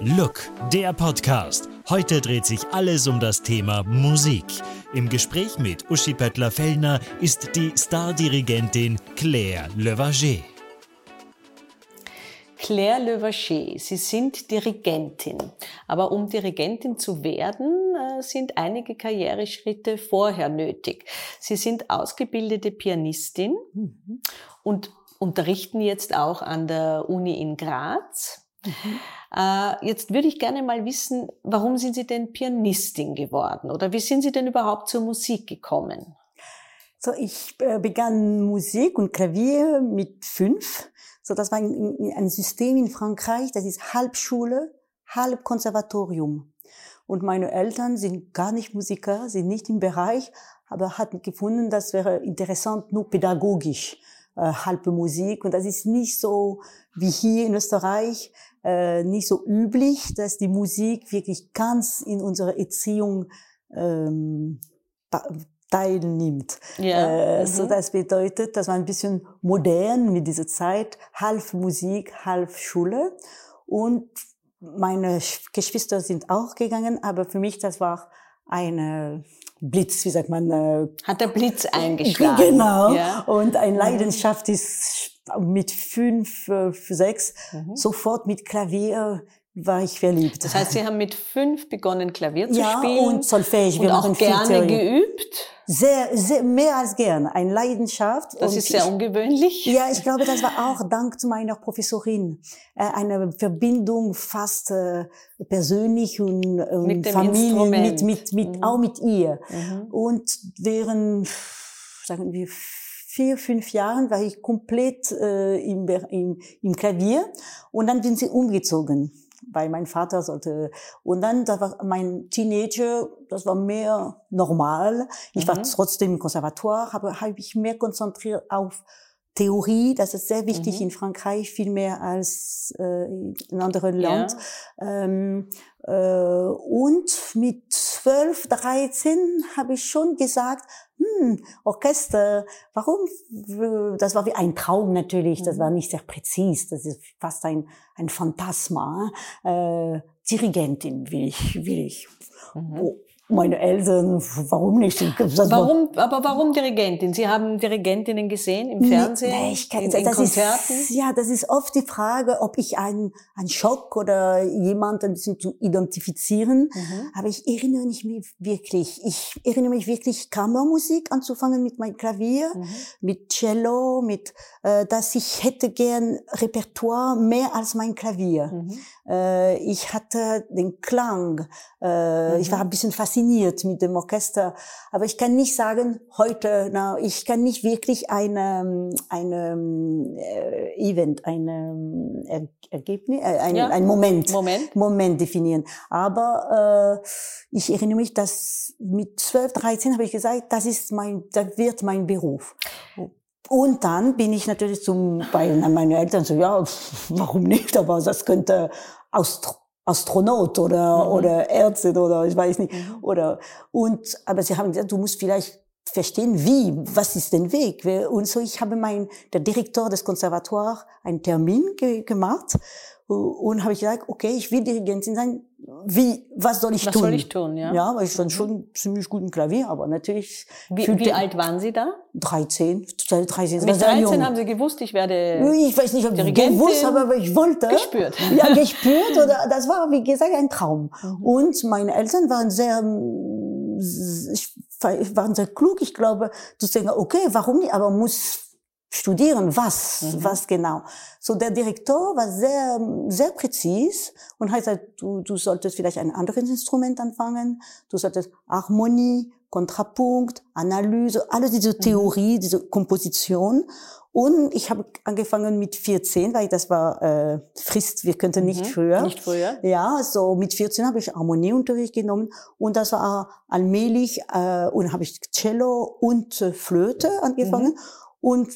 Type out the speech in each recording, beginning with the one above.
Look, der Podcast. Heute dreht sich alles um das Thema Musik. Im Gespräch mit Uschi Pöttler-Fellner ist die Stardirigentin Claire Levager. Claire Levacher, Sie sind Dirigentin. Aber um Dirigentin zu werden, äh, sind einige Karriereschritte vorher nötig. Sie sind ausgebildete Pianistin mhm. und unterrichten jetzt auch an der Uni in Graz. Mhm. Äh, jetzt würde ich gerne mal wissen, warum sind Sie denn Pianistin geworden oder wie sind Sie denn überhaupt zur Musik gekommen? So, ich äh, begann Musik und Klavier mit fünf. So, das war ein, ein System in Frankreich, das ist halb Schule, halb Konservatorium. Und meine Eltern sind gar nicht Musiker, sind nicht im Bereich, aber hatten gefunden, das wäre interessant, nur pädagogisch, äh, halbe Musik. Und das ist nicht so wie hier in Österreich, äh, nicht so üblich, dass die Musik wirklich ganz in unserer Erziehung ähm, teilnimmt. Ja. Äh, mhm. So das bedeutet, das war ein bisschen modern mit dieser Zeit, halb Musik, halb Schule. Und meine Geschwister sind auch gegangen, aber für mich das war eine Blitz, wie sagt man? Äh, Hat der Blitz eingeschlagen. Genau. Ja. Und eine mhm. Leidenschaft ist mit fünf, äh, sechs mhm. sofort mit Klavier war ich verliebt. Das heißt, Sie haben mit fünf begonnen, Klavier zu ja, spielen. und Solfège. Wir und auch gerne geübt? Sehr, sehr, mehr als gern. Eine Leidenschaft. Das und ist sehr ich, ungewöhnlich. Ja, ich glaube, das war auch dank meiner Professorin. Äh, eine Verbindung fast äh, persönlich und, und mit Familie, mit, mit, mit, mhm. auch mit ihr. Mhm. Und während, sagen wir, vier, fünf Jahren war ich komplett äh, im, im, im Klavier und dann sind sie umgezogen weil mein Vater sollte. Und dann, da war mein Teenager, das war mehr normal. Ich mhm. war trotzdem im Konservatoire, aber habe ich mehr konzentriert auf Theorie, das ist sehr wichtig mhm. in Frankreich, viel mehr als äh, in anderen Ländern. Ja. Ähm, äh, und mit 12, 13 habe ich schon gesagt, hm, Orchester, warum? Das war wie ein Traum natürlich, das mhm. war nicht sehr präzis, das ist fast ein, ein Phantasma. Äh, Dirigentin will ich, will ich. Mhm. Meine Eltern, warum nicht? warum, aber warum Dirigentin? Sie haben Dirigentinnen gesehen im Fernsehen, nee, ich kann, in, in das Konzerten? Ist, ja, das ist oft die Frage, ob ich einen, einen Schock oder jemand ein bisschen zu identifizieren. Mhm. Aber ich erinnere mich wirklich. Ich erinnere mich wirklich, Kammermusik anzufangen mit meinem Klavier, mhm. mit Cello, mit, äh, dass ich hätte gern Repertoire mehr als mein Klavier. Mhm. Äh, ich hatte den Klang. Äh, ich war ein bisschen fasziniert fasziniert mit dem Orchester. Aber ich kann nicht sagen, heute, na, ich kann nicht wirklich eine, eine äh, Event, eine äh, Ergebnis, äh, ein, ja. ein Moment, Moment, Moment definieren. Aber äh, ich erinnere mich, dass mit 12, 13 habe ich gesagt, das ist mein, das wird mein Beruf. Und dann bin ich natürlich zum, bei meinen Eltern so, ja, warum nicht, aber das könnte aus Astronaut oder, mhm. oder Ärzte oder ich weiß nicht. Mhm. Oder, und, aber sie haben gesagt, du musst vielleicht verstehen, wie, was ist den Weg? Und so, ich habe mein, der Direktor des Konservatoires einen Termin ge gemacht und habe ich gesagt, okay, ich will Dirigentin sein. Wie, was soll ich was tun? Was soll ich tun, ja? Ja, weil ich stand mhm. schon ziemlich gut im Klavier, aber natürlich. Wie, wie alt waren Sie da? 13, 13. Mit 13 haben Sie gewusst, ich werde Ich weiß nicht, ob ich gewusst habe, aber ich wollte. Gespürt. Ja, gespürt oder, das war, wie gesagt, ein Traum. Mhm. Und meine Eltern waren sehr, ich, waren sehr klug, ich glaube, zu sagen, okay, warum nicht, aber muss studieren, was, mhm. was genau. So der Direktor war sehr, sehr präzis und hat gesagt, du, du solltest vielleicht ein anderes Instrument anfangen, du solltest Harmonie, Kontrapunkt, Analyse, alles diese mhm. Theorie, mhm. diese Komposition. Und ich habe angefangen mit 14, weil das war äh, Frist, wir könnten nicht mhm. früher. Nicht früher. Ja, so mit 14 habe ich Harmonieunterricht genommen und das war allmählich äh, und habe ich Cello und äh, Flöte angefangen. Mhm und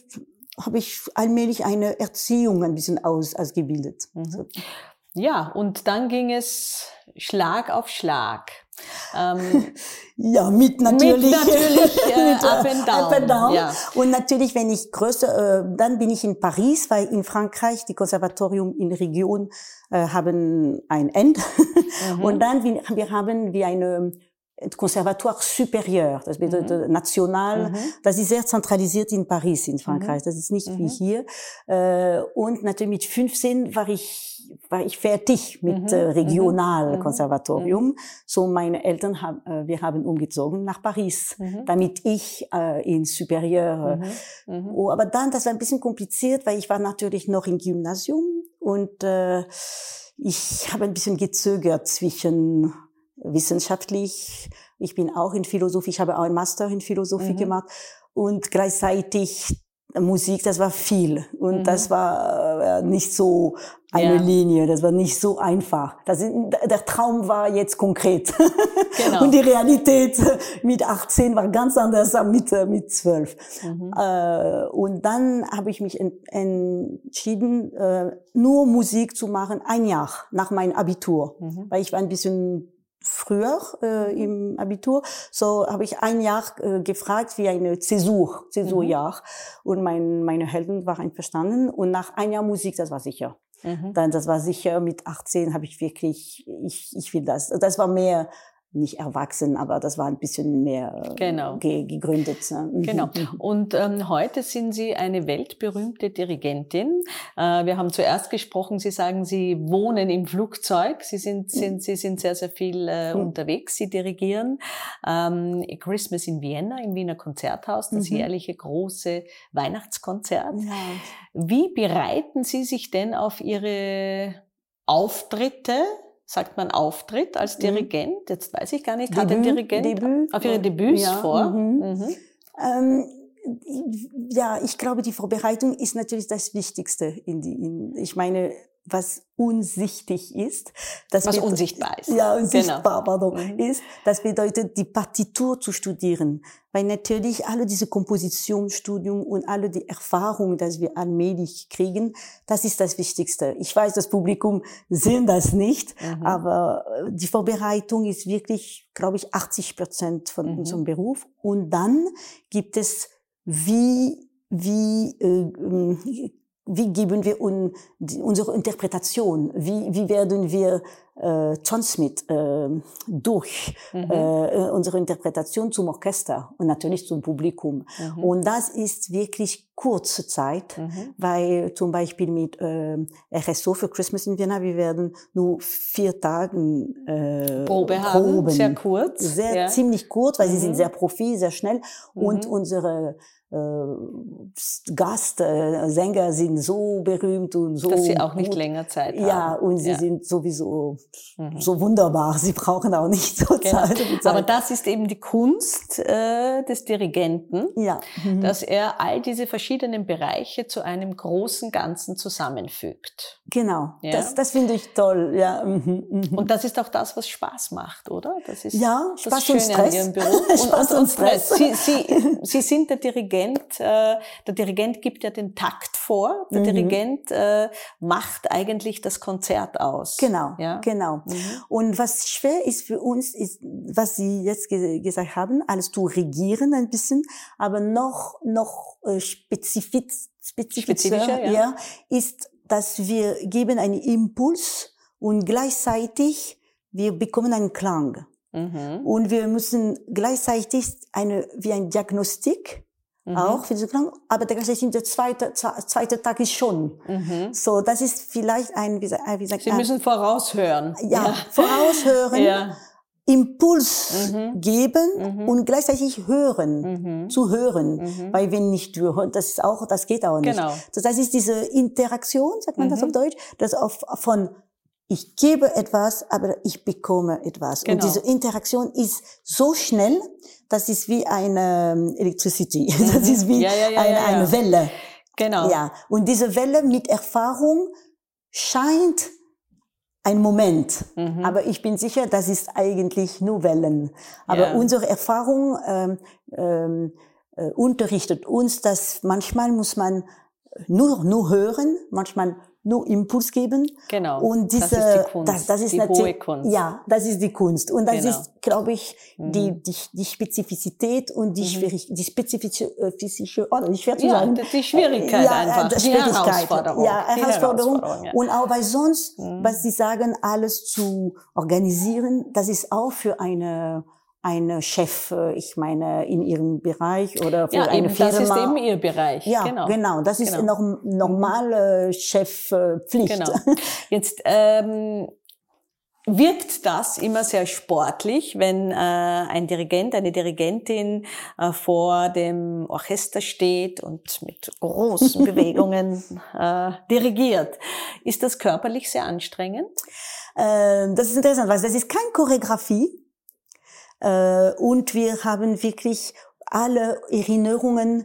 habe ich allmählich eine Erziehung ein bisschen aus, ausgebildet. Mhm. Ja, und dann ging es Schlag auf Schlag. Ähm, ja, mit natürlich, mit natürlich äh, mit, up and down. Up and down. Ja. Und natürlich, wenn ich größer, äh, dann bin ich in Paris, weil in Frankreich die Konservatorium in Region äh, haben ein End. Mhm. Und dann wir, haben wir eine Conservatoire supérieur, das bedeutet mhm. national. Mhm. Das ist sehr zentralisiert in Paris, in Frankreich. Mhm. Das ist nicht wie mhm. hier. Äh, und natürlich mit 15 war ich war ich fertig mit mhm. äh, Regionalkonservatorium. Mhm. So meine Eltern haben, äh, wir haben umgezogen nach Paris, damit ich in Superieur. Oh, aber dann, das war ein bisschen kompliziert, weil ich war natürlich noch im Gymnasium und ich habe ein bisschen gezögert zwischen wissenschaftlich. Ich bin auch in Philosophie, ich habe auch einen Master in Philosophie mhm. gemacht und gleichzeitig Musik, das war viel und mhm. das war äh, nicht so eine ja. Linie, das war nicht so einfach. Das, der Traum war jetzt konkret genau. und die Realität mit 18 war ganz anders als mit äh, mit 12. Mhm. Äh, und dann habe ich mich entschieden, nur Musik zu machen, ein Jahr nach meinem Abitur, mhm. weil ich war ein bisschen früher äh, im Abitur, so habe ich ein Jahr äh, gefragt wie eine Zäsur, Zäsurjahr. Mhm. Und mein, meine Helden waren einverstanden. Und nach ein Jahr Musik, das war sicher. Mhm. Dann, das war sicher, mit 18 habe ich wirklich, ich, ich will das. Das war mehr nicht erwachsen, aber das war ein bisschen mehr äh, genau. ge gegründet. Ne? Mhm. Genau. Und ähm, heute sind Sie eine weltberühmte Dirigentin. Äh, wir haben zuerst gesprochen, Sie sagen, Sie wohnen im Flugzeug. Sie sind, mhm. sind, Sie sind sehr, sehr viel äh, mhm. unterwegs. Sie dirigieren ähm, Christmas in Vienna, im Wiener Konzerthaus, das mhm. jährliche große Weihnachtskonzert. Ja. Wie bereiten Sie sich denn auf Ihre Auftritte sagt man Auftritt als mhm. Dirigent? Jetzt weiß ich gar nicht, Debüt, hat ein Dirigent Debüt, auf ihre Debüts ja, vor? Mhm. Mhm. Ähm, ja, ich glaube, die Vorbereitung ist natürlich das Wichtigste. In die, in, ich meine, was unsichtig ist. Das was unsichtbar ist. Ja, unsichtbar, genau. pardon, mhm. ist. Das bedeutet, die Partitur zu studieren. Weil natürlich alle diese Kompositionsstudium und alle die Erfahrungen, dass wir allmählich kriegen, das ist das Wichtigste. Ich weiß, das Publikum sehen das nicht, mhm. aber äh, die Vorbereitung ist wirklich, glaube ich, 80 Prozent von mhm. unserem Beruf. Und dann gibt es wie wie äh, ähm, wie geben wir un, die, unsere Interpretation, wie, wie werden wir äh, transmit äh, durch mhm. äh, unsere Interpretation zum Orchester und natürlich zum Publikum. Mhm. Und das ist wirklich kurze Zeit, mhm. weil zum Beispiel mit äh, RSO für Christmas in Vienna, wir werden nur vier Tagen äh, Probe haben, proben. sehr kurz. Sehr, ja. ziemlich kurz, weil sie sind mhm. sehr profi, sehr schnell und mhm. unsere Gastsänger äh, sind so berühmt und so. Dass sie auch nicht gut. länger Zeit haben. Ja, und sie ja. sind sowieso mhm. so wunderbar. Sie brauchen auch nicht so genau. Zeit, Zeit. Aber das ist eben die Kunst äh, des Dirigenten, ja. Mhm. dass er all diese verschiedenen Bereiche zu einem großen Ganzen zusammenfügt. Genau, ja? das, das finde ich toll. Ja. Mhm. Mhm. Und das ist auch das, was Spaß macht, oder? Das ist ja, Spaß das Schöne und Stress. an Ihrem Beruf. Und, Spaß und, und Stress. Sie, sie, sie sind der Dirigent Dirigent, äh, der Dirigent gibt ja den Takt vor. Der mhm. Dirigent äh, macht eigentlich das Konzert aus. Genau, ja? genau. Mhm. Und was schwer ist für uns, ist, was Sie jetzt ge gesagt haben, alles zu regieren ein bisschen, aber noch noch äh, spezifisch, spezifischer, ja. ja, ist, dass wir geben einen Impuls und gleichzeitig wir bekommen einen Klang. Mhm. Und wir müssen gleichzeitig eine, wie ein Diagnostik Mhm. Auch für diese Klang. Aber der, der zweite, zweite Tag ist schon. Mhm. So, das ist vielleicht ein, wie, wie sagt, Sie müssen voraushören. Ja, ja. voraushören. ja. Impuls mhm. geben mhm. und gleichzeitig hören, mhm. zu hören, mhm. weil wenn nicht hören, das ist auch, das geht auch nicht. Genau. Das ist diese Interaktion, sagt man das mhm. auf Deutsch, das auf, von ich gebe etwas, aber ich bekomme etwas. Genau. Und diese Interaktion ist so schnell, das ist wie eine ähm, Electricity. Mhm. Das ist wie ja, ja, ja, eine, eine Welle. Genau. Ja. Und diese Welle mit Erfahrung scheint ein Moment. Mhm. Aber ich bin sicher, das ist eigentlich nur Wellen. Aber unsere Erfahrung ähm, ähm, äh, unterrichtet uns, dass manchmal muss man nur, nur hören, manchmal nur Impuls geben. Genau. Und diese, das ist die Kunst. Das, das ist die natürlich, hohe Kunst. Ja, das ist die Kunst. Und das Genau. ist, glaube ich, Mhm. die, die, die Spezifizität und die, Mhm. schwierig, die spezifische, äh, physische, oder nicht schwer zu Ja, sagen. die- die Schwierigkeit ja, einfach, die die Schwierigkeit. Herausforderung. Ja, Die Herausforderung. Herausforderung, ja. Und auch bei sonst, Mhm. was Sie sagen, alles zu organisieren, das ist auch für eine, eine Chef, äh, ich meine, in ihrem Bereich oder für Ja, eine eben, Firma. das ist eben Ihr Bereich. Ja, genau. genau. Das ist Genau. norm normale Chefpflicht. Genau. Jetzt ähm, wirkt das immer sehr sportlich, wenn äh, ein Dirigent, eine Dirigentin äh, vor dem Orchester steht und mit großen Bewegungen äh, dirigiert. Ist das körperlich sehr anstrengend? Äh, das ist interessant, weil das ist keine Choreografie. Äh, und wir haben wirklich alle Erinnerungen,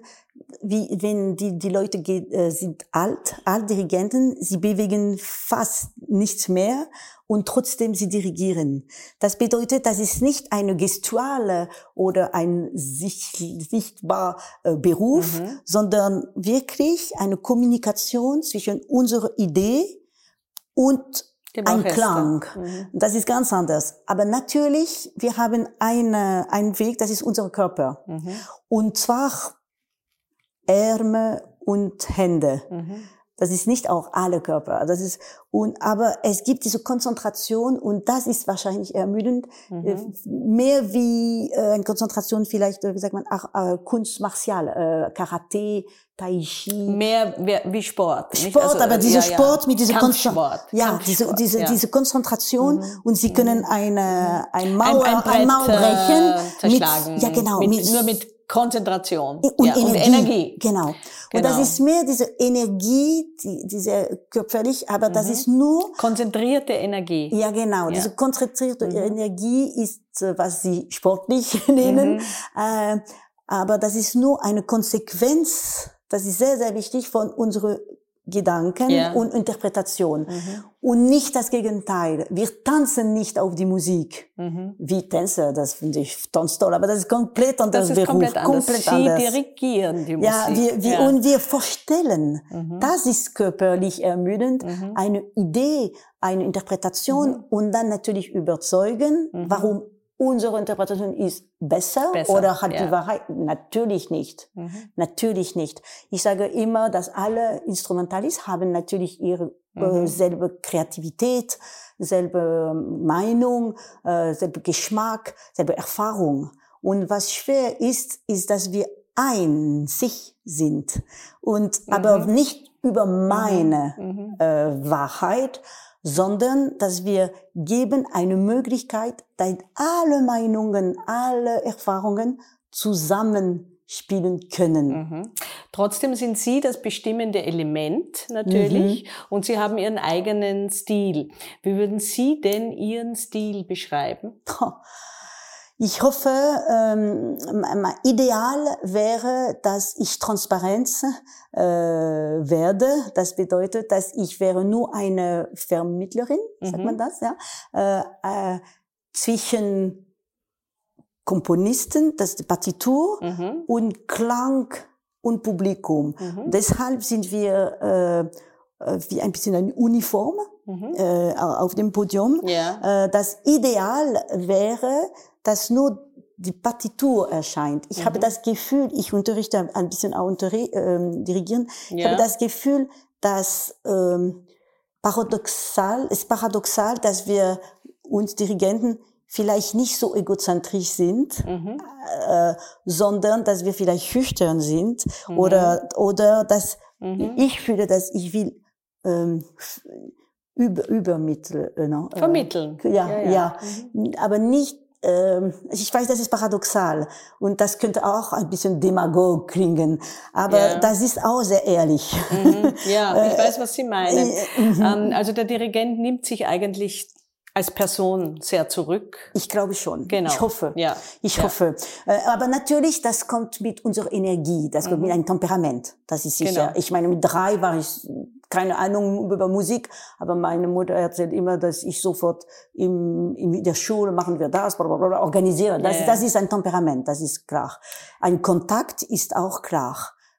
wie wenn die, die Leute äh, sind alt, Altdirigenten, sie bewegen fast nichts mehr und trotzdem sie dirigieren. Das bedeutet, das ist nicht eine gestuale oder ein sich, sichtbar äh, Beruf, Mhm. sondern wirklich eine Kommunikation zwischen unserer Idee und ein. Klang. Mhm. Das ist ganz anders. Aber natürlich, wir haben eine, einen Weg, das ist unser Körper. Mhm. Und zwar Ärmel und Hände. Mhm. Das ist nicht auch alle Körper. Das ist, und, aber es gibt diese Konzentration und das ist wahrscheinlich ermüdend. Mhm. Äh, Mehr wie äh, eine Konzentration vielleicht, äh, wie sagt man, ach, äh, Kunst martial, äh, Karate, Tai Chi. Mehr wie, Sport. nicht? Sport, Also, aber dieser ja, ja. Sport mit dieser. Konzentration. Ja, diese, diese, ja. diese Konzentration Mhm. und sie können eine, ein ein, Mauer, ein, ein, Brett, Mauer äh, brechen. zerschlagen. Mit, ja, genau. Mit, mit, nur mit Konzentration und, ja, Energie. und Energie. Genau. Und Genau. das ist mehr diese Energie, die, diese körperlich, aber das Mhm. ist nur, Konzentrierte Energie. ja genau, Ja. diese konzentrierte Mhm. Energie ist, äh, was sie sportlich nennen, Mhm. äh, aber das ist nur eine Konsequenz, das ist sehr, sehr wichtig von unseren Gedanken Ja. und Interpretation. Mhm. Und nicht das Gegenteil. Wir tanzen nicht auf die Musik. Mhm. Wie Tänzer, das finde ich ganz toll, aber das ist komplett anders Das ist Beruf. komplett anders. Komplett Sie anders. dirigieren die Musik. Ja, wir, wir, ja. und wir vorstellen, Mhm. das ist körperlich ermüdend, Mhm. eine Idee, eine Interpretation Mhm. und dann natürlich überzeugen, Mhm. warum unsere Interpretation ist besser, Besser, oder hat ja. die Wahrheit. Natürlich nicht. Mhm. Natürlich nicht. Ich sage immer, dass alle Instrumentalisten haben natürlich ihre Mhm. äh, selbe Kreativität, selbe Meinung, äh, selbe Geschmack, selbe Erfahrung. Und was schwer ist, ist, dass wir einzig sind und aber Mhm. nicht über meine Mhm. äh, Wahrheit, sondern dass wir geben eine Möglichkeit, dass alle Meinungen, alle Erfahrungen zusammenspielen können. Mhm. Trotzdem sind Sie das bestimmende Element natürlich Mhm. und Sie haben Ihren eigenen Stil. Wie würden Sie denn Ihren Stil beschreiben? Ich hoffe, ähm, mein Ideal wäre, dass ich Transparenz äh, werde. Das bedeutet, dass ich wäre nur eine Vermittlerin, sagt Mhm. man das, ja, äh, äh, zwischen Komponisten, das ist die Partitur, Mhm. und Klang und Publikum. Mhm. Deshalb sind wir äh, äh, wie ein bisschen eine Uniform Mhm. äh, auf dem Podium. Ja. Äh, das Ideal wäre, dass nur die Partitur erscheint. Ich Mhm. habe das Gefühl, ich unterrichte ein bisschen auch unterri ähm, dirigieren. Ich Ja. habe das Gefühl, dass ähm, paradoxal, ist paradoxal, dass wir uns Dirigenten vielleicht nicht so egozentrisch sind, Mhm. äh, sondern dass wir vielleicht schüchtern sind Mhm. oder oder dass Mhm. ich fühle, dass ich will ähm, über übermitteln. Äh, Vermitteln. ja, ja. Mhm. Aber nicht, ich weiß, das ist paradoxal und das könnte auch ein bisschen demagog klingen, aber Ja. das ist auch sehr ehrlich. Mhm. Ja, ich Äh, weiß, was Sie meinen. äh, mhm. Ähm, also der Dirigent nimmt sich eigentlich als Person sehr zurück. Ich glaube schon. Genau. Ich hoffe. Ja. Ich Ja. hoffe. Äh, Aber natürlich, das kommt mit unserer Energie, das kommt Mhm. mit einem Temperament. Das ist sicher. Genau. Ich meine, mit drei war ich keine Ahnung über Musik, aber meine Mutter erzählt immer, dass ich sofort im, in der Schule machen wir das, bla, bla, bla, organisiere. Das, ja. das ist ein Temperament, das ist klar. Ein Kontakt ist auch klar.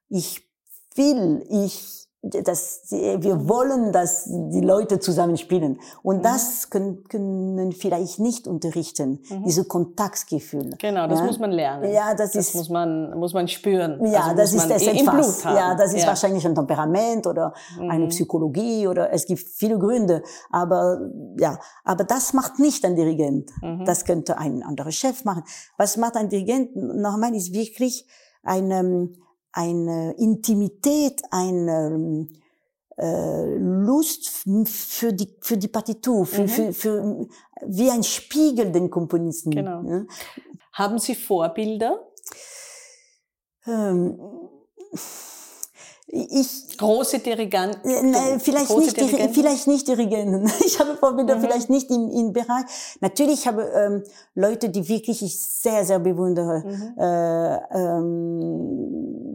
Ich will, ich dass wir wollen, dass die Leute zusammen spielen. Und mhm. das können, können vielleicht nicht unterrichten, mhm. diese Kontaktgefühl. Genau, das ja? muss man lernen. Ja, das, das ist, muss man, muss man spüren. Ja, also das ist das etwas. Ja, das ist ja. wahrscheinlich ein Temperament oder mhm. eine Psychologie oder es gibt viele Gründe. Aber, ja, aber das macht nicht ein Dirigent. Mhm. Das könnte ein anderer Chef machen. Was macht ein Dirigent? Nochmal ist wirklich eine, eine Intimität, eine äh, Lust für die für die Partitur, für, mhm. für, für wie ein Spiegel den Komponisten. Genau. Ja. Haben Sie Vorbilder? Ähm, ich, große Dirigenten. Äh, nein, vielleicht nicht, Dirigenten? vielleicht nicht Dirigenten. Ich habe Vorbilder mhm. vielleicht nicht im, im Bereich. Natürlich habe ähm, Leute, die wirklich ich sehr, sehr bewundere. Mhm. Äh, ähm,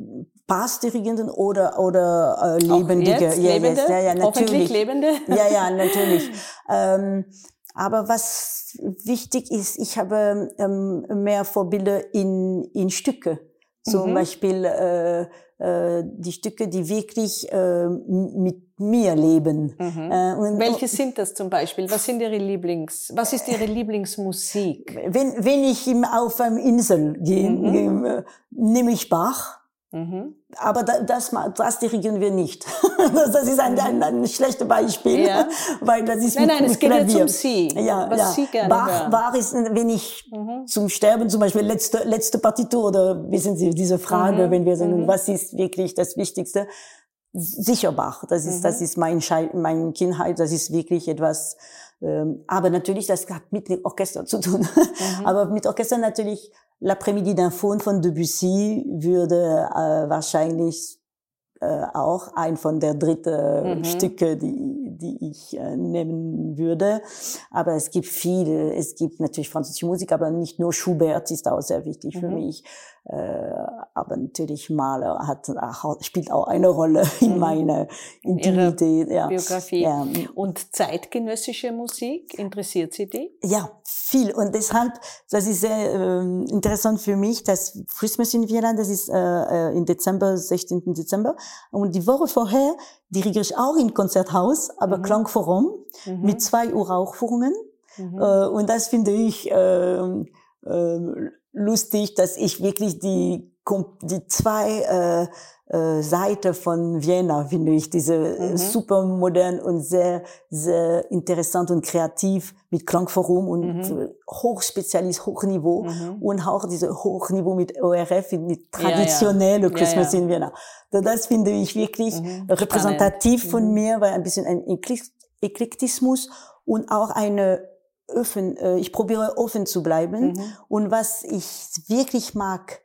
Passdirigenten oder oder äh, lebendige, jetzt, ja, lebende? Ja, ja, natürlich. lebende. Ja, ja, natürlich. ähm, aber was wichtig ist, ich habe ähm, mehr Vorbilder in in Stücke. Zum mhm. Beispiel äh, äh, die Stücke, die wirklich äh, mit mir leben. Mhm. Äh, und, Welche sind das zum Beispiel? Was sind Ihre Lieblings? Was ist Ihre Lieblingsmusik? Wenn wenn ich auf eine Insel gehe, mhm. Äh, nehme ich Bach. Mhm. Aber das, das dirigieren wir nicht. Das ist ein, ein, ein schlechtes Beispiel, ja. weil das ist Nein, nein, es geht Klavier. ja um Sie, ja, was ja. Sie gerne Bach, Bach ist, wenn ich mhm. zum Sterben zum Beispiel letzte, letzte Partitur oder wissen Sie, diese Frage, mhm. wenn wir sagen, mhm. was ist wirklich das Wichtigste? Sicher Bach. Das ist, das mhm. ist mein, mein Kindheit. Das ist wirklich etwas, ähm, aber natürlich, das hat mit Orchester zu tun. Mhm. aber mit Orchester natürlich L'après-midi d'un Faune von Debussy würde äh, wahrscheinlich äh, auch ein von der dritten mhm. Stücke, die, die ich äh, nehmen würde. Aber es gibt viele. Es gibt natürlich französische Musik, aber nicht nur Schubert ist auch sehr wichtig mhm. für mich. Äh, aber natürlich Maler hat, spielt auch eine Rolle in mhm. meiner Intimität. Ja. Biografie. Ja. Und zeitgenössische Musik, interessiert Sie die? Ja, viel. Und deshalb, das ist sehr äh, interessant für mich, dass Christmas in Vienna, das ist äh, äh im Dezember, 16. Dezember. Und die Woche vorher dirigiere ich auch im Konzerthaus, aber mhm. Klangforum mhm. mit zwei Uraufführungen. Mhm. Äh, und das finde ich äh, äh, lustig, dass ich wirklich die, die zwei äh, äh, Seite von Vienna finde ich, diese äh, mhm. super modern und sehr, sehr interessant und kreativ mit Klangforum und mhm. Hochspezialist, Hochniveau mhm. und auch diese Hochniveau mit ORF, mit traditionelle ja, ja. Christmas ja, in Vienna. Das finde ich wirklich mhm. repräsentativ von mhm. mir, weil ein bisschen ein Eklektismus und auch eine offen, äh, ich probiere offen zu bleiben. Mhm. Und was ich wirklich mag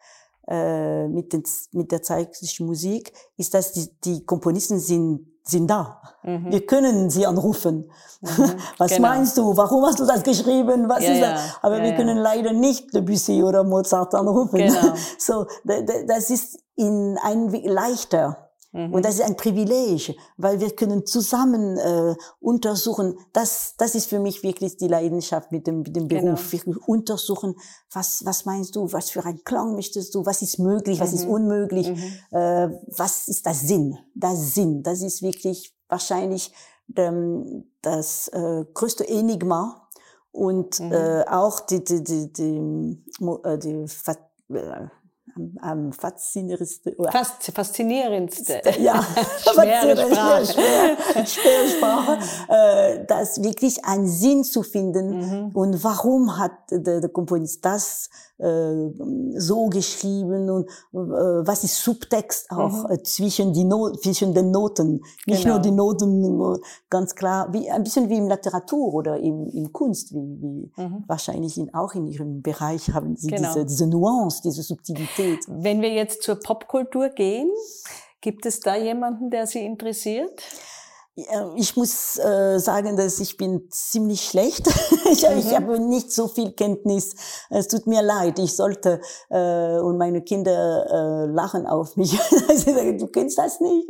äh, mit, den, mit der zeitlichen Musik, ist, dass die, die Komponisten sind, sind da. Mhm. Wir können sie anrufen. Mhm. Was genau. meinst du? Warum hast du das geschrieben? Was ja, ist das? Aber ja, wir können leider nicht Debussy oder Mozart anrufen. Genau. So, das ist in ein leichter. Mhm. Und das ist ein Privileg, weil wir können zusammen äh, untersuchen. Das, das ist für mich wirklich die Leidenschaft mit dem, mit dem genau. Beruf. Genau. Wir untersuchen, was, was meinst du, was für ein Klang möchtest du, was ist möglich, was ist mhm. unmöglich, mhm. äh, was ist das Sinn? Das Sinn, das ist wirklich wahrscheinlich ähm, das äh, größte Enigma und mhm. äh, auch die, die, die, die, die, die, die äh, am faszinierendste. Fast, faszinierendste. Ja, schwere Sprache. Schwer, schwere Sprache. Äh, das wirklich einen Sinn zu finden. Mhm. Und warum hat der, der Komponist das so geschrieben und äh, was ist Subtext auch mhm. äh, zwischen, die no zwischen den Noten. Nicht genau. nur die Noten, ganz klar, wie, ein bisschen wie in Literatur oder in, in Kunst, wie, wie mhm. wahrscheinlich in, auch in Ihrem Bereich haben Sie genau. diese, diese Nuance, diese Subtilität. Wenn wir jetzt zur Popkultur gehen, gibt es da jemanden, der Sie interessiert? Ich muss äh, sagen, dass ich bin ziemlich schlecht. ich, mhm. ich habe nicht so viel Kenntnis. Es tut mir leid. Ich sollte äh, und meine Kinder äh, lachen auf mich. Sie sagen, du kennst das nicht.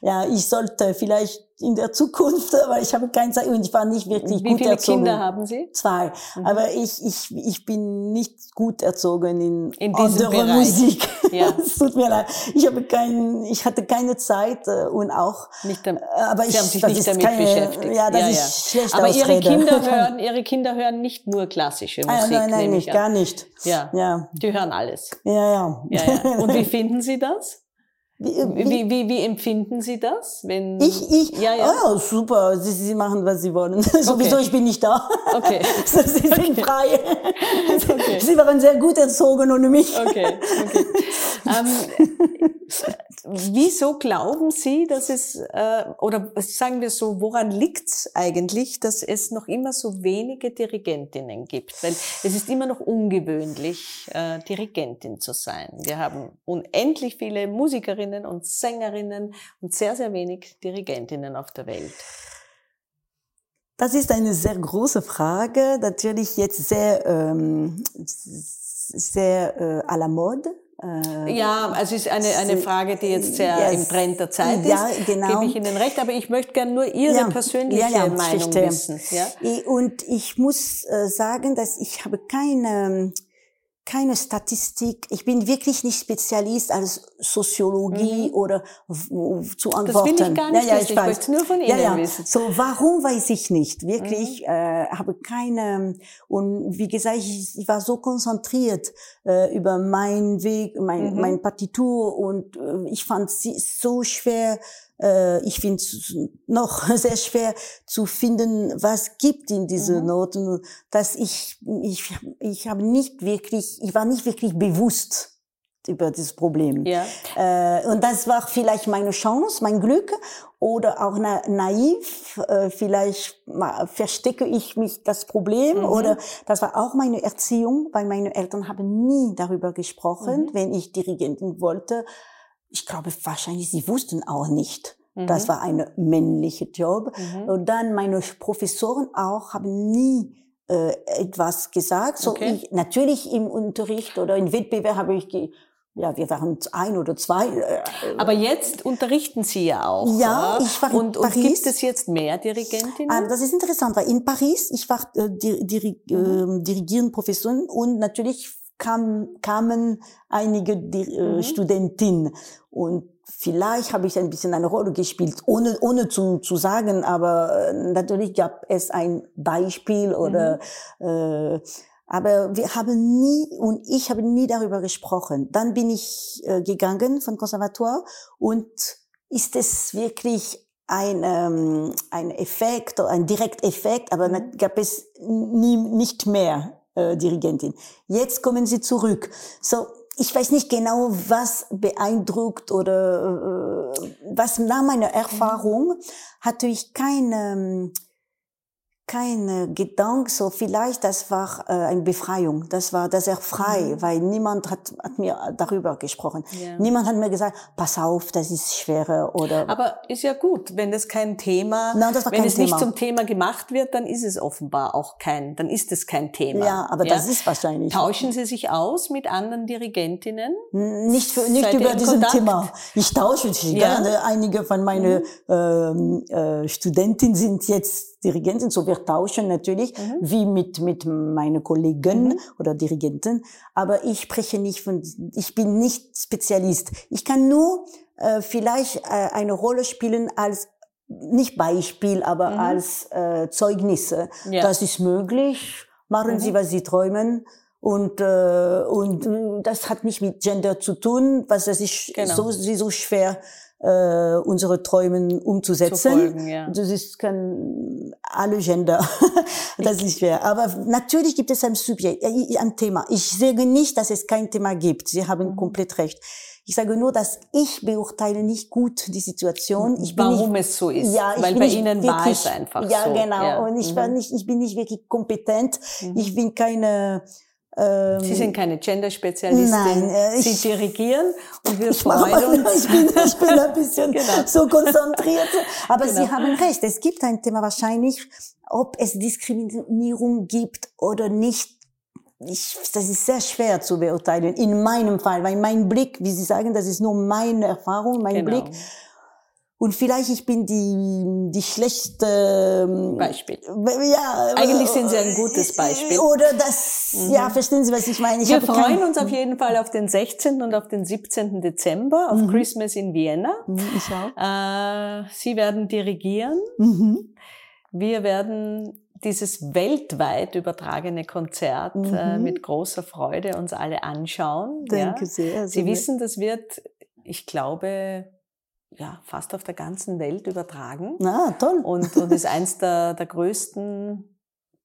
Ja, ich sollte vielleicht in der Zukunft, aber ich habe keine Zeit und ich war nicht wirklich Wie gut viele erzogen. Kinder haben Sie? Zwei. Mhm. Aber ich, ich, ich bin nicht gut erzogen in, In andere Bereich. Musik. Ja. es tut mir leid. Ich habe kein, ich hatte keine Zeit äh, und auch, Nicht dam- äh, aber Sie ich, haben sich das nicht ist damit keine, beschäftigt. Ja, das Ja, ist ja. schlecht Aber Ihre Ausrede. Kinder hören, Ihre Kinder hören nicht nur klassische Ah, Musik, nein, nein, nehme nicht, ich gar nicht. Ja. Ja, Die hören alles. ja, ja. Ja, ja. Und wie finden Sie das? Wie, Wie, wie, wie empfinden Sie das? Wenn Ich, ich, Ja, ja. Oh, super, sie, sie machen, was sie wollen. Sowieso, ich bin nicht da. Okay. So, sie sind frei. Okay. Sie waren sehr gut erzogen ohne mich. Okay, okay. ähm, wieso glauben Sie, dass es, äh, oder sagen wir so, woran liegt es eigentlich, dass es noch immer so wenige Dirigentinnen gibt? Weil es ist immer noch ungewöhnlich, äh, Dirigentin zu sein. Wir haben unendlich viele Musikerinnen und Sängerinnen und sehr, sehr wenig Dirigentinnen auf der Welt. Das ist eine sehr große Frage, natürlich jetzt sehr, ähm, sehr äh, à la mode. Äh, Ja, also es ist eine, eine Frage, die jetzt sehr Ja, im Trend der Zeit ja, ist. genau. Gebe ich Ihnen recht, aber ich möchte gerne nur Ihre Ja, persönliche ja, ja, Meinung verstehe. wissen. Ja? Und ich muss äh, sagen, dass ich habe keine, keine Statistik. Ich bin wirklich nicht Spezialist als Soziologie oder w- zu antworten. Mhm. will ich gar nicht ja, ja, wissen. Ich weiß. möchte nur von ja, Ihnen ja. wissen. Mhm. So, warum weiß ich nicht. Wirklich, äh, habe keine, und wie gesagt, ich, ich war so konzentriert äh, über meinen Weg, mein, Mhm. mein Partitur und äh, ich fand sie so schwer, ich finde es noch sehr schwer zu finden, was gibt in diese Mhm. Noten, dass ich, ich, ich habe nicht wirklich, ich war nicht wirklich bewusst über dieses Problem. Ja. Äh, und das war vielleicht meine Chance, mein Glück oder auch na naiv. Äh, vielleicht verstecke ich mich das Problem Mhm. oder das war auch meine Erziehung, weil meine Eltern haben nie darüber gesprochen, Mhm. wenn ich Dirigentin wollte. Ich glaube wahrscheinlich, sie wussten auch nicht. Mhm. Das war ein männlicher Job. Mhm. Und dann meine Professoren auch haben nie äh, etwas gesagt. So Okay. ich, natürlich im Unterricht oder im Wettbewerb habe ich, ja, wir waren ein oder zwei. Äh, Aber jetzt unterrichten Sie ja auch. Ja, oder? ich war in und, und Paris. gibt es jetzt mehr Dirigentinnen? Ah, das ist interessant, weil in Paris, ich war äh, dir, diri Mhm. äh, dirigierende Professorin und natürlich kam, kamen einige Di äh, Mhm. Studentinnen und vielleicht habe ich ein bisschen eine Rolle gespielt, ohne, ohne zu, zu sagen, aber äh, natürlich gab es ein Beispiel oder äh, aber wir haben nie und ich habe nie darüber gesprochen. Dann bin ich äh, gegangen von Konservatoire und ist es wirklich ein, ähm, ein Effekt, ein Direkteffekt, aber Mhm. mhm. gab es nie, nicht mehr äh, Dirigentin. Jetzt kommen sie zurück. So, ich weiß nicht genau, was beeindruckt oder äh, was nach meiner Erfahrung hatte ich keine keine Gedanke, so vielleicht, das war äh, eine Befreiung, das war das sehr frei, Mhm. weil niemand hat, hat mir darüber gesprochen. Ja. Niemand hat mir gesagt, pass auf, das ist schwerer oder Aber ist ja gut, wenn das kein Thema, Nein, das war wenn kein es nicht Thema. zum Thema gemacht wird, dann ist es offenbar auch kein, dann ist es kein Thema. ja, aber das ist wahrscheinlich Tauschen Sie sich aus mit anderen Dirigentinnen? nicht für, nicht Seid über diesem? Thema. Ich tausche Ja. sie Mhm. gerne. Einige von meinen ähm, äh, Studentinnen sind jetzt Dirigentin, so wir tauschen natürlich, Mhm. wie mit mit meinen Kollegen oder Dirigenten. Aber ich spreche nicht von, ich bin nicht Spezialist. Ich kann nur äh, vielleicht äh, eine Rolle spielen als nicht Beispiel, aber Mhm. als äh, Zeugnisse. Ja. Das ist möglich. Machen Mhm. Sie, was Sie träumen. Und, äh, und äh, das hat nicht mit Gender zu tun, was das ist Genau. so, so schwer, äh, unsere Träumen umzusetzen. Zu folgen, ja. Das ist kein, alle Gender. das ist schwer. Aber natürlich gibt es ein Subjekt, äh, ein Thema. Ich sage nicht, dass es kein Thema gibt. Sie Mhm. haben komplett recht. Ich sage nur, dass ich beurteile nicht gut die Situation. Ich Warum nicht, es so ist. ja, ich Weil bei Ihnen war wirklich, es einfach ja, so. genau. Und ich war Mhm. nicht, ich bin nicht wirklich kompetent. Mhm. Ich bin keine, ähm, Sie sind keine Gender-Spezialistin. Nein, äh, Sie ich- dirigieren und wir freuen mal, uns. ich, bin, ich bin ein bisschen Genau. so konzentriert. Aber Genau. Sie haben recht. Es gibt ein Thema wahrscheinlich, ob es Diskriminierung gibt oder nicht. Ich, das ist sehr schwer zu beurteilen. In meinem Fall, weil mein Blick, wie Sie sagen, das ist nur meine Erfahrung, mein Genau. Blick. Und vielleicht ich bin die die schlechte ähm, Beispiel. Ja, eigentlich sind Sie ein gutes Beispiel. Oder das, mhm. ja, verstehen Sie, was ich meine? Ich Wir freuen uns auf jeden Fall auf den 16. und auf den 17. Dezember auf mhm. Christmas in Vienna. Mhm, ich auch. Äh, Sie werden dirigieren. Mhm. Wir werden dieses weltweit übertragene Konzert äh, mhm. äh, mit großer Freude uns alle anschauen. Danke ja. sehr. Sie wissen, das wird, ich glaube, ja, fast auf der ganzen Welt übertragen. Ah, toll. Und, und ist eins der, der größten,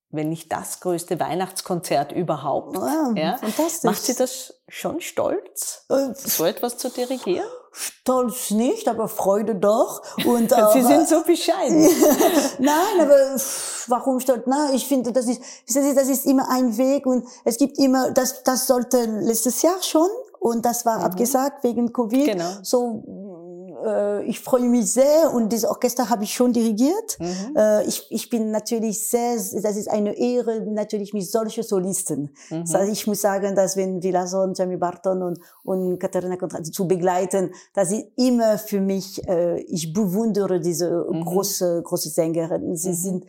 wenn nicht das größte Weihnachtskonzert überhaupt. Ah, ja. Fantastisch. Macht Sie das schon stolz, äh, so etwas zu dirigieren? Stolz nicht, aber Freude doch. Und, Sie sind so bescheiden. Nein, aber warum stolz? Nein, ich finde, das ist, das ist immer ein Weg und es gibt immer, das, das sollte letztes Jahr schon und das war mhm. abgesagt wegen Covid. Genau. So äh, ich freue mich sehr und das Orchester habe ich schon dirigiert. Mhm. Äh, ich, ich bin natürlich sehr, das ist eine Ehre natürlich mit solchen Solisten. Mhm. Also ich muss sagen, dass wenn Villason, Jamie Barton und, und Katharina Kontrati zu begleiten, das ist immer für mich, äh, ich bewundere diese Mhm. große, große Sängerin. Sie Mhm. sind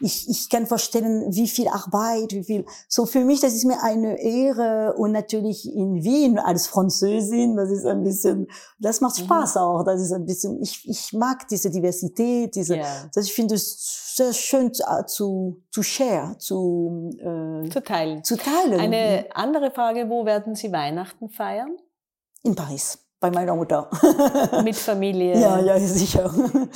ich, ich kann vorstellen, wie viel Arbeit, wie viel. So für mich, das ist mir eine Ehre und natürlich in Wien als Französin, das ist ein bisschen, das macht Spaß auch. Das ist ein bisschen, ich, ich mag diese Diversität, diese, Ja. das, ich finde es sehr schön zu, zu, zu share, zu, äh, Zu teilen. zu teilen. Eine andere Frage, wo werden Sie Weihnachten feiern? In Paris, bei meiner Mutter. Mit Familie ja, ja, sicher.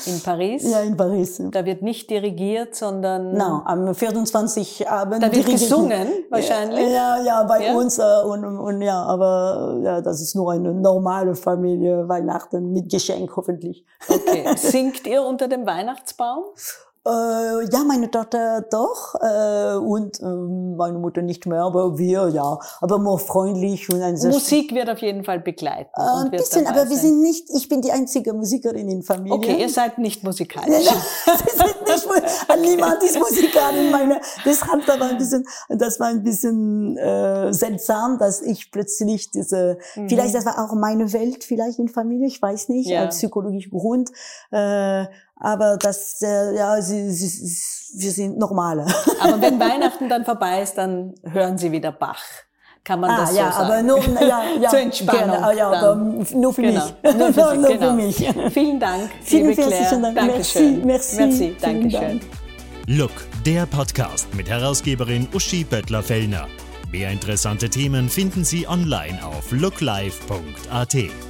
in Paris? Ja, in Paris. Da wird nicht dirigiert, sondern Na, am 24 Abend. da wird gesungen wahrscheinlich. Ja, ja, bei Ja? uns äh, und, und ja, aber ja, das ist nur eine normale Familie, Weihnachten mit Geschenk hoffentlich. Okay. Singt ihr unter dem Weihnachtsbaum? Äh, ja, meine Tochter doch äh, und äh, meine Mutter nicht mehr, aber wir ja, aber more freundlich und ein sehr Musik wird auf jeden Fall begleiten. äh, ein bisschen, aber wir sein. sind nicht. Ich bin die einzige Musikerin in Familie. Okay, ihr seid nicht musikalisch. Sie sind nicht, mu- niemand ist Musikerin. Meine, deshalb war ein bisschen, das war ein bisschen äh, seltsam, dass ich plötzlich diese, Mhm. vielleicht das war auch meine Welt, vielleicht in Familie, ich weiß nicht, Ja. als psychologischer Grund. Äh, aber das, äh, ja, sie, sie, sie, wir sind normale. Aber wenn Weihnachten dann vorbei ist, dann hören Sie wieder Bach. Kann man Ah, das so ja, sagen? aber nur, ja, ja, Zur Entspannung Gerne, ah, ja, dann. aber nur für Genau. mich. Nur für, Sie, nur genau. für mich. Vielen Dank, Vielen liebe Claire. herzlichen Dank. Dankeschön. Merci, merci. Merci, Dankeschön. Dank. Look, der Podcast mit Herausgeberin Uschi Böttler-Fellner. Mehr interessante Themen finden Sie online auf looklife.at.